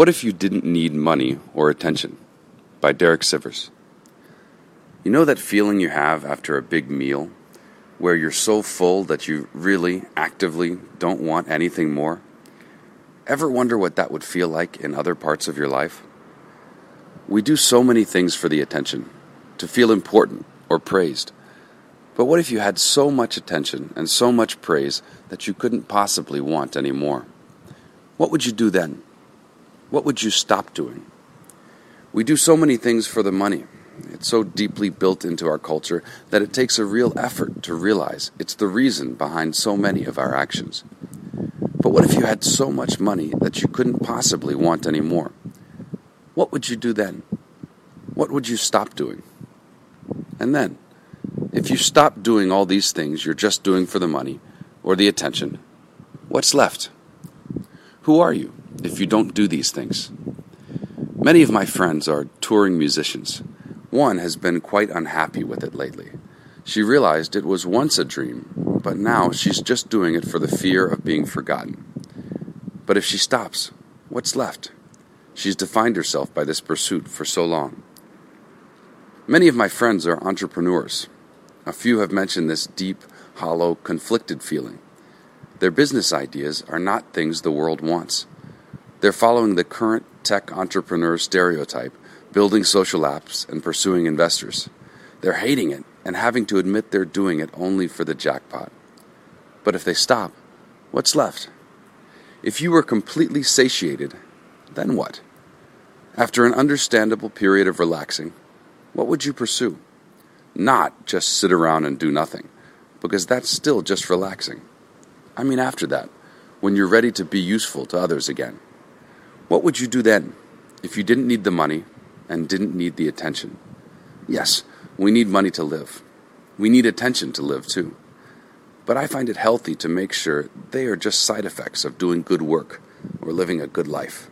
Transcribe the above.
What if you didn't need money or attention? By Derek Sivers. You know that feeling you have after a big meal where you're so full that you really actively don't want anything more? Ever wonder what that would feel like in other parts of your life? We do so many things for the attention, to feel important or praised. But what if you had so much attention and so much praise that you couldn't possibly want any more? What would you do then? What would you stop doing? We do so many things for the money. It's so deeply built into our culture that it takes a real effort to realize it's the reason behind so many of our actions. But what if you had so much money that you couldn't possibly want any more? What would you do then? What would you stop doing? And then, if you stop doing all these things you're just doing for the money or the attention, what's left? Who are you if you don't do these things? Many of my friends are touring musicians. One has been quite unhappy with it lately. She realized it was once a dream, but now she's just doing it for the fear of being forgotten. But if she stops, what's left? She's defined herself by this pursuit for so long. Many of my friends are entrepreneurs. A few have mentioned this deep, hollow, conflicted feeling. Their business ideas are not things the world wants. They're following the current tech entrepreneur stereotype, building social apps and pursuing investors. They're hating it and having to admit they're doing it only for the jackpot. But if they stop, what's left? If you were completely satiated, then what? After an understandable period of relaxing, what would you pursue? Not just sit around and do nothing, because that's still just relaxing. I mean, after that, when you're ready to be useful to others again. What would you do then if you didn't need the money and didn't need the attention? Yes, we need money to live. We need attention to live too. But I find it healthy to make sure they are just side effects of doing good work or living a good life.